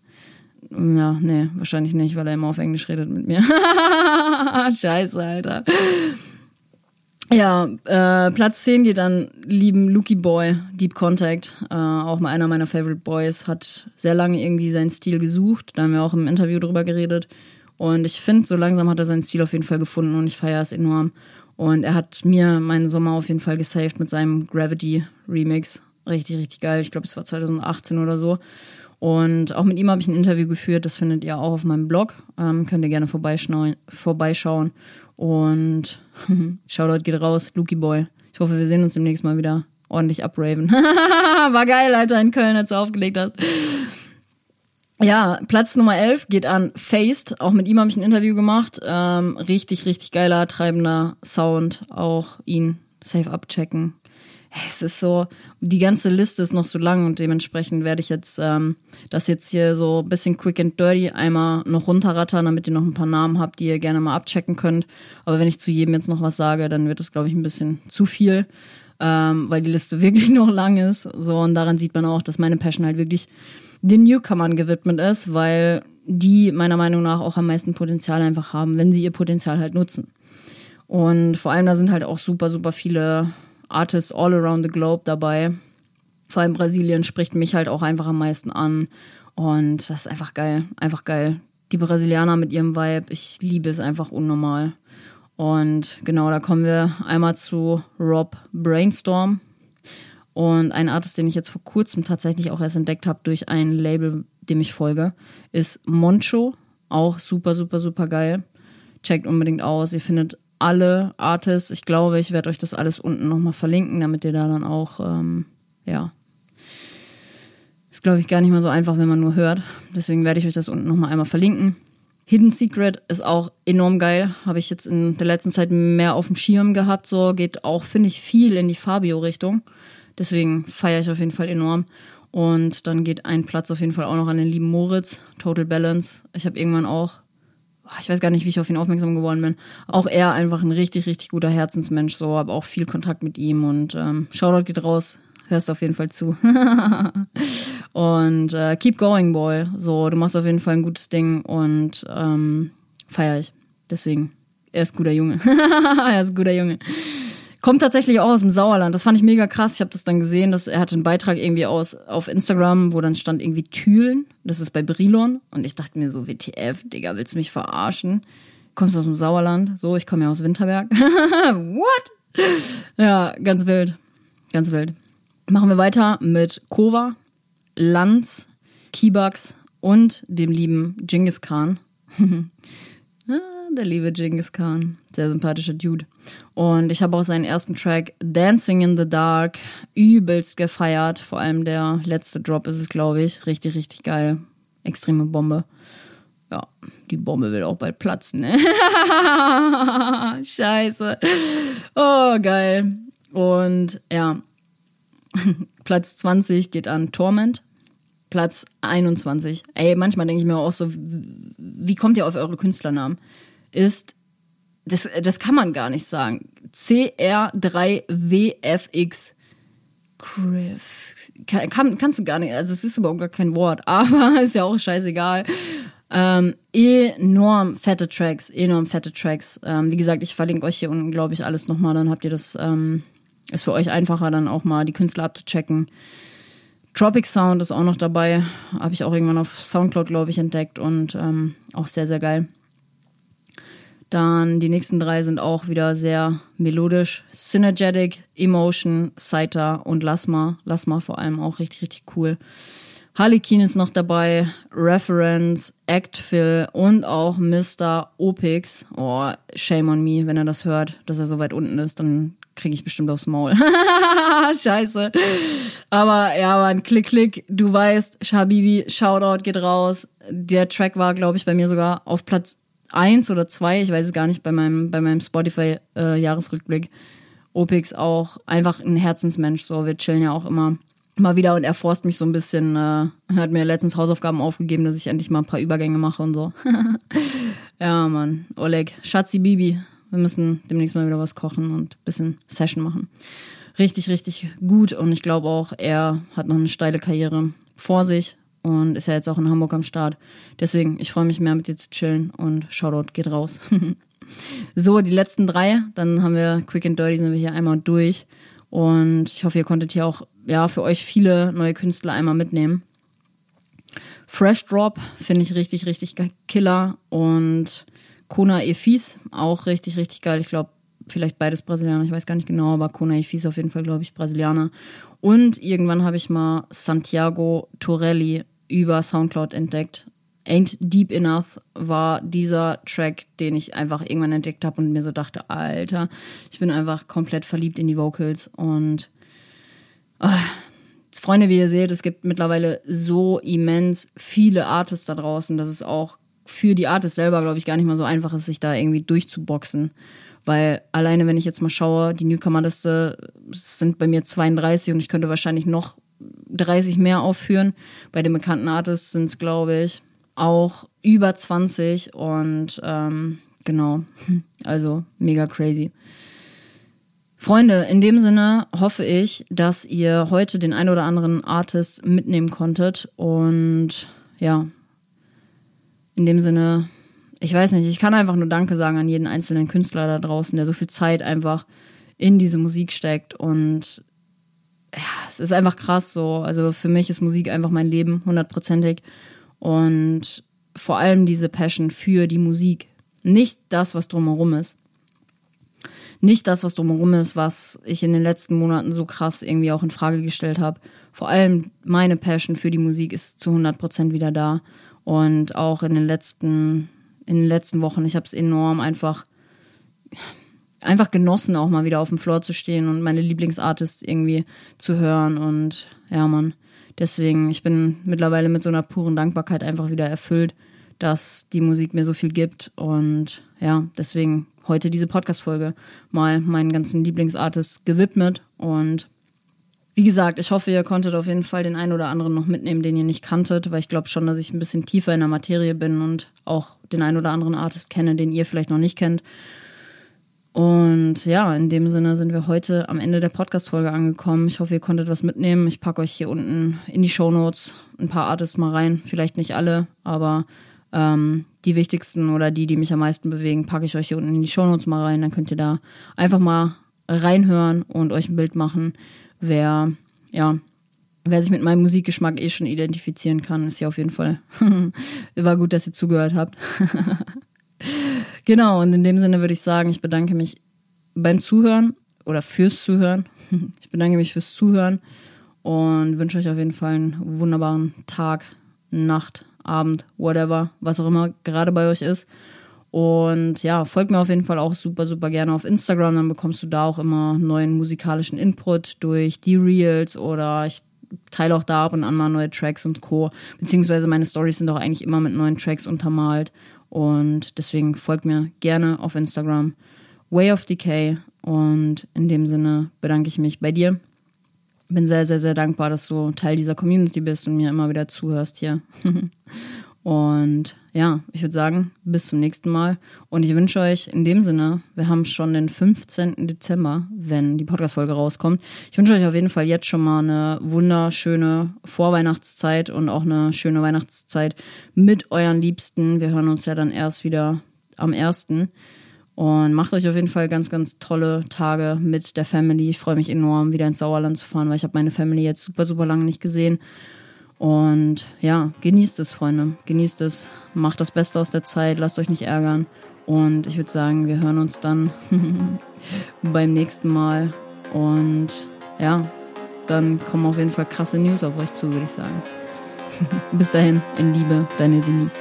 Ja, nee, wahrscheinlich nicht, weil er immer auf Englisch redet mit mir. Scheiße, Alter. Ja, äh, Platz 10 geht dann lieben Lucky Boy, Deep Contact. Äh, auch mal einer meiner Favorite Boys, hat sehr lange irgendwie seinen Stil gesucht. Da haben wir auch im Interview drüber geredet. Und ich finde, so langsam hat er seinen Stil auf jeden Fall gefunden und ich feiere es enorm. Und er hat mir meinen Sommer auf jeden Fall gesaved mit seinem Gravity Remix. Richtig, richtig geil. Ich glaube, es war 2018 oder so. Und auch mit ihm habe ich ein Interview geführt. Das findet ihr auch auf meinem Blog. Ähm, könnt ihr gerne vorbeischauen. Und Shoutout geht raus, Luki Boy. Ich hoffe, wir sehen uns demnächst mal wieder ordentlich abraven. War geil, Alter, in Köln, als du aufgelegt hast. Ja, Platz Nummer 11 geht an Faced. Auch mit ihm habe ich ein Interview gemacht. Ähm, richtig, richtig geiler, treibender Sound. Auch ihn safe abchecken es ist so, die ganze Liste ist noch so lang und dementsprechend werde ich jetzt ähm, das jetzt hier so ein bisschen quick and dirty einmal noch runterrattern, damit ihr noch ein paar Namen habt, die ihr gerne mal abchecken könnt. Aber wenn ich zu jedem jetzt noch was sage, dann wird das, glaube ich, ein bisschen zu viel, ähm, weil die Liste wirklich noch lang ist. So, und daran sieht man auch, dass meine Passion halt wirklich den Newcomern gewidmet ist, weil die meiner Meinung nach auch am meisten Potenzial einfach haben, wenn sie ihr Potenzial halt nutzen. Und vor allem da sind halt auch super, super viele Artists all around the globe dabei. Vor allem Brasilien spricht mich halt auch einfach am meisten an. Und das ist einfach geil. Einfach geil. Die Brasilianer mit ihrem Vibe, ich liebe es einfach unnormal. Und genau, da kommen wir einmal zu Rob Brainstorm. Und ein Artist, den ich jetzt vor kurzem tatsächlich auch erst entdeckt habe durch ein Label, dem ich folge, ist Moncho. Auch super, super, super geil. Checkt unbedingt aus. Ihr findet alle Artists. Ich glaube, ich werde euch das alles unten nochmal verlinken, damit ihr da dann auch, ähm, ja. Ist, glaube ich, gar nicht mal so einfach, wenn man nur hört. Deswegen werde ich euch das unten nochmal einmal verlinken. Hidden Secret ist auch enorm geil. Habe ich jetzt in der letzten Zeit mehr auf dem Schirm gehabt. So geht auch, finde ich, viel in die Fabio-Richtung. Deswegen feiere ich auf jeden Fall enorm. Und dann geht ein Platz auf jeden Fall auch noch an den lieben Moritz, Total Balance. Ich habe irgendwann auch, ich weiß gar nicht, wie ich auf ihn aufmerksam geworden bin, auch er einfach ein richtig, richtig guter Herzensmensch. So, habe auch viel Kontakt mit ihm und ähm, Shoutout geht raus. Hörst auf jeden Fall zu. und äh, keep going, boy. So, du machst auf jeden Fall ein gutes Ding und ähm, feier ich. Deswegen, er ist guter Junge. er ist guter Junge. Kommt tatsächlich auch aus dem Sauerland. Das fand ich mega krass. Ich habe das dann gesehen, dass er hatte einen Beitrag irgendwie aus auf Instagram, wo dann stand irgendwie Thülen. Das ist bei Brilon. Und ich dachte mir so, WTF, Digga, willst du mich verarschen? Kommst du aus dem Sauerland? So, ich komme ja aus Winterberg. What? Ja, ganz wild. Ganz wild. Machen wir weiter mit Kova, Lanz, Kibax und dem lieben Genghis Khan. ah, der liebe Genghis Khan. Sehr sympathischer Dude. Und ich habe auch seinen ersten Track Dancing in the Dark übelst gefeiert. Vor allem der letzte Drop ist es, glaube ich. Richtig, richtig geil. Extreme Bombe. Ja, die Bombe wird auch bald platzen, ne? Scheiße. Oh, geil. Und ja, Platz 20 geht an Torment. Platz 21. Ey, manchmal denke ich mir auch so, wie kommt ihr auf eure Künstlernamen? Ist das, das kann man gar nicht sagen. CR3WFX. Kann, kann, kannst du gar nicht, also es ist überhaupt gar kein Wort, aber ist ja auch scheißegal. Ähm, enorm fette Tracks, enorm fette Tracks. Ähm, wie gesagt, ich verlinke euch hier unten, glaube ich, alles nochmal, dann habt ihr das, ähm, ist für euch einfacher, dann auch mal die Künstler abzuchecken. Tropic Sound ist auch noch dabei, habe ich auch irgendwann auf Soundcloud, glaube ich, entdeckt und ähm, auch sehr, sehr geil. Dann die nächsten drei sind auch wieder sehr melodisch. Synergetic, Emotion, Saita und Lasma. Lasma vor allem auch richtig, richtig cool. Harlequin ist noch dabei, Reference, Actfill und auch Mr. Opix. Oh, shame on me, wenn er das hört, dass er so weit unten ist, dann kriege ich bestimmt aufs Maul. Scheiße. Aber ja, man, klick, klick, du weißt, Shabibi, Shoutout geht raus. Der Track war, glaube ich, bei mir sogar auf Platz eins oder zwei, ich weiß es gar nicht, bei meinem, bei meinem Spotify-Jahresrückblick. Äh, Opix auch einfach ein Herzensmensch, so. Wir chillen ja auch immer mal wieder und er forst mich so ein bisschen, äh, hat mir letztens Hausaufgaben aufgegeben, dass ich endlich mal ein paar Übergänge mache und so. ja, Mann. Oleg, Schatzi Bibi. Wir müssen demnächst mal wieder was kochen und ein bisschen Session machen. Richtig, richtig gut und ich glaube auch, er hat noch eine steile Karriere vor sich und ist ja jetzt auch in Hamburg am Start. Deswegen, ich freue mich mehr mit dir zu chillen und Shoutout geht raus. so, die letzten drei, dann haben wir Quick and Dirty, sind wir hier einmal durch. Und ich hoffe, ihr konntet hier auch ja, für euch viele neue Künstler einmal mitnehmen. Fresh Drop finde ich richtig, richtig killer. Und Kona Efis auch richtig, richtig geil. Ich glaube, vielleicht beides Brasilianer, ich weiß gar nicht genau, aber Kona Efis auf jeden Fall, glaube ich, Brasilianer. Und irgendwann habe ich mal Santiago Torelli über Soundcloud entdeckt. Ain't Deep Enough war dieser Track, den ich einfach irgendwann entdeckt habe und mir so dachte, Alter, ich bin einfach komplett verliebt in die Vocals und oh, Freunde, wie ihr seht, es gibt mittlerweile so immens viele Artists da draußen, dass es auch für die Artists selber, glaube ich, gar nicht mal so einfach ist, sich da irgendwie durchzuboxen. Weil alleine, wenn ich jetzt mal schaue, die Newcomer-Liste sind bei mir 32 und ich könnte wahrscheinlich noch 30 mehr aufführen. Bei den bekannten Artists sind es, glaube ich, auch über 20 und ähm, genau, also mega crazy. Freunde, in dem Sinne hoffe ich, dass ihr heute den ein oder anderen Artist mitnehmen konntet und ja, in dem Sinne, ich weiß nicht, ich kann einfach nur Danke sagen an jeden einzelnen Künstler da draußen, der so viel Zeit einfach in diese Musik steckt und ja, es ist einfach krass so. Also für mich ist Musik einfach mein Leben, hundertprozentig. Und vor allem diese Passion für die Musik. Nicht das, was drumherum ist. Nicht das, was drumherum ist, was ich in den letzten Monaten so krass irgendwie auch in Frage gestellt habe. Vor allem meine Passion für die Musik ist zu 100% wieder da. Und auch in den letzten, in den letzten Wochen, ich habe es enorm einfach, einfach genossen, auch mal wieder auf dem Floor zu stehen und meine Lieblingsartists irgendwie zu hören. Und ja, Mann, deswegen, ich bin mittlerweile mit so einer puren Dankbarkeit einfach wieder erfüllt, dass die Musik mir so viel gibt. Und ja, deswegen heute diese Podcast-Folge mal meinen ganzen Lieblingsartists gewidmet. Und wie gesagt, ich hoffe, ihr konntet auf jeden Fall den einen oder anderen noch mitnehmen, den ihr nicht kanntet, weil ich glaube schon, dass ich ein bisschen tiefer in der Materie bin und auch den einen oder anderen Artist kenne, den ihr vielleicht noch nicht kennt. Und ja, in dem Sinne sind wir heute am Ende der Podcast-Folge angekommen. Ich hoffe, ihr konntet was mitnehmen. Ich packe euch hier unten in die Show Notes ein paar Artists mal rein. Vielleicht nicht alle, aber ähm, die wichtigsten oder die, die mich am meisten bewegen, packe ich euch hier unten in die Show Notes mal rein. Dann könnt ihr da einfach mal reinhören und euch ein Bild machen, wer, ja, wer sich mit meinem Musikgeschmack eh schon identifizieren kann, ist ja auf jeden Fall. War gut, dass ihr zugehört habt. Genau, und in dem Sinne würde ich sagen, ich bedanke mich beim Zuhören oder fürs Zuhören. Ich bedanke mich fürs Zuhören und wünsche euch auf jeden Fall einen wunderbaren Tag, Nacht, Abend, whatever, was auch immer gerade bei euch ist. Und ja, folgt mir auf jeden Fall auch super, super gerne auf Instagram. Dann bekommst du da auch immer neuen musikalischen Input durch die Reels oder ich teile auch da ab und an mal neue Tracks und Co. Beziehungsweise meine Stories sind auch eigentlich immer mit neuen Tracks untermalt. Und deswegen folgt mir gerne auf Instagram Way of Decay. Und in dem Sinne bedanke ich mich bei dir. Bin sehr, sehr, sehr dankbar, dass du Teil dieser Community bist und mir immer wieder zuhörst hier. Und ja, ich würde sagen, bis zum nächsten Mal. Und ich wünsche euch in dem Sinne, wir haben schon den 15. Dezember, wenn die Podcast-Folge rauskommt. Ich wünsche euch auf jeden Fall jetzt schon mal eine wunderschöne Vorweihnachtszeit und auch eine schöne Weihnachtszeit mit euren Liebsten. Wir hören uns ja dann erst wieder am 1. Und macht euch auf jeden Fall ganz, ganz tolle Tage mit der Family. Ich freue mich enorm, wieder ins Sauerland zu fahren, weil ich habe meine Family jetzt super, super lange nicht gesehen. Und ja, genießt es, Freunde. Genießt es. Macht das Beste aus der Zeit. Lasst euch nicht ärgern. Und ich würde sagen, wir hören uns dann beim nächsten Mal. Und ja, dann kommen auf jeden Fall krasse News auf euch zu, würde ich sagen. Bis dahin, in Liebe, deine Denise.